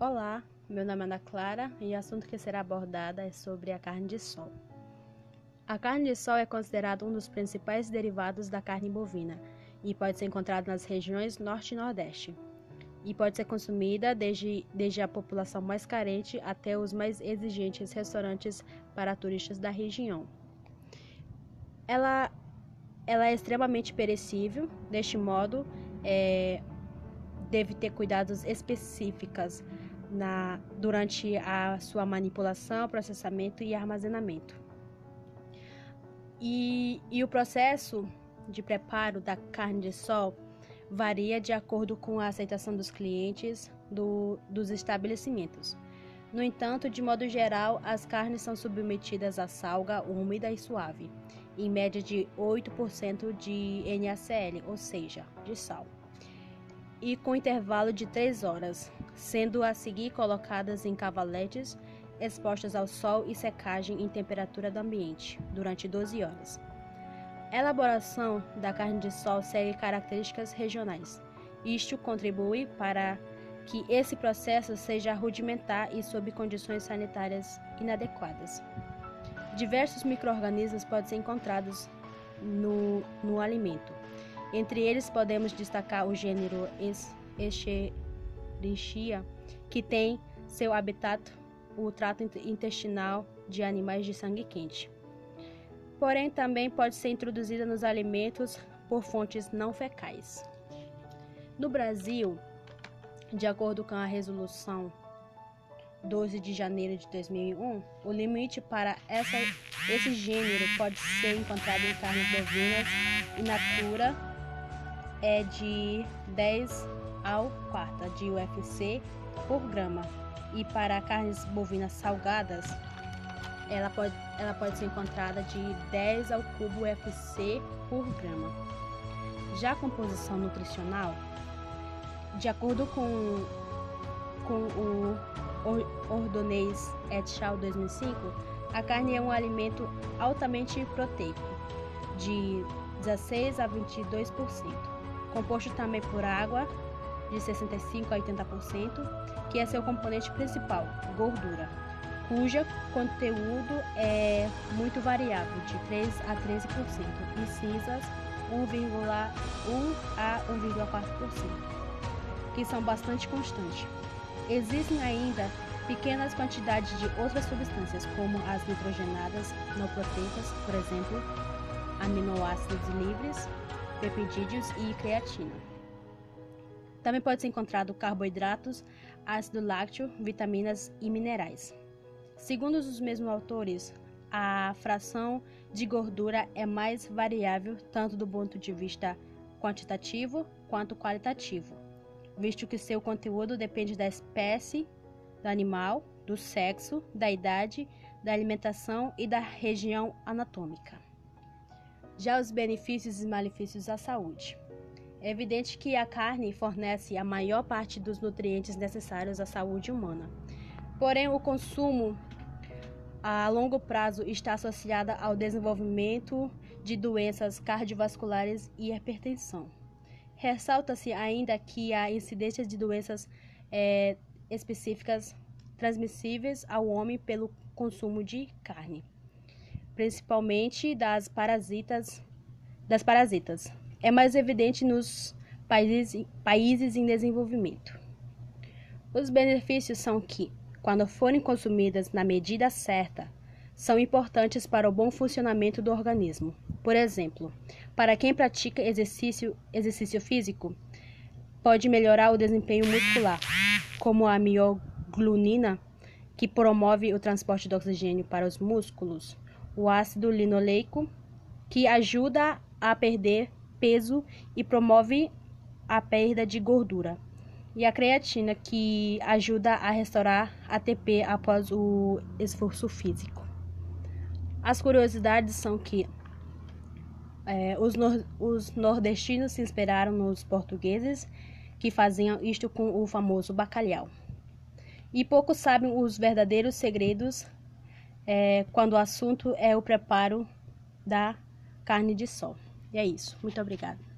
Olá, meu nome é Ana Clara e o assunto que será abordado é sobre a carne de sol. A carne de sol é considerada um dos principais derivados da carne bovina e pode ser encontrada nas regiões norte e nordeste. E pode ser consumida desde, desde a população mais carente até os mais exigentes restaurantes para turistas da região. Ela, ela é extremamente perecível, deste modo, é, deve ter cuidados específicos na, durante a sua manipulação, processamento e armazenamento. E, e o processo de preparo da carne de sol varia de acordo com a aceitação dos clientes do, dos estabelecimentos. No entanto, de modo geral, as carnes são submetidas a salga úmida e suave, em média de 8% de NaCl, ou seja, de sal e com intervalo de 3 horas, sendo a seguir colocadas em cavaletes expostas ao sol e secagem em temperatura do ambiente durante 12 horas. A elaboração da carne de sol segue características regionais. Isto contribui para que esse processo seja rudimentar e sob condições sanitárias inadequadas. Diversos micro-organismos podem ser encontrados no, no alimento, entre eles podemos destacar o gênero Escherichia, que tem seu habitat o trato intestinal de animais de sangue quente. Porém, também pode ser introduzida nos alimentos por fontes não fecais. No Brasil, de acordo com a resolução 12 de janeiro de 2001, o limite para essa, esse gênero pode ser encontrado em carnes bovinas in natura é de 10 ao quarta de UFC por grama. E para carnes bovinas salgadas, ela pode, ela pode ser encontrada de 10 ao cubo UFC por grama. Já a composição nutricional, de acordo com, com o Ordonez et al. 2005, a carne é um alimento altamente proteico, de 16 a 22% composto também por água, de 65% a 80%, que é seu componente principal, gordura, cujo conteúdo é muito variável, de 3 a 13%, e cinzas, 1,1 a 1,4%, que são bastante constantes. Existem ainda pequenas quantidades de outras substâncias, como as nitrogenadas não proteicas, por exemplo, aminoácidos livres, peptídeos e creatina. Também pode ser encontrado carboidratos, ácido lácteo, vitaminas e minerais. Segundo os mesmos autores, a fração de gordura é mais variável tanto do ponto de vista quantitativo quanto qualitativo, visto que seu conteúdo depende da espécie do animal, do sexo, da idade, da alimentação e da região anatômica. Já os benefícios e malefícios à saúde. É evidente que a carne fornece a maior parte dos nutrientes necessários à saúde humana. Porém, o consumo a longo prazo está associado ao desenvolvimento de doenças cardiovasculares e hipertensão. Ressalta-se ainda que a incidência de doenças é, específicas transmissíveis ao homem pelo consumo de carne principalmente das parasitas, das parasitas. É mais evidente nos países, países em desenvolvimento. Os benefícios são que, quando forem consumidas na medida certa, são importantes para o bom funcionamento do organismo. Por exemplo, para quem pratica exercício, exercício físico, pode melhorar o desempenho muscular, como a mioglobina, que promove o transporte de oxigênio para os músculos, o ácido linoleico, que ajuda a perder peso e promove a perda de gordura, e a creatina, que ajuda a restaurar ATP após o esforço físico. As curiosidades são que é, os, nor os nordestinos se inspiraram nos portugueses que faziam isto com o famoso bacalhau. E poucos sabem os verdadeiros segredos é, quando o assunto é o preparo da carne de sol. E é isso. Muito obrigada.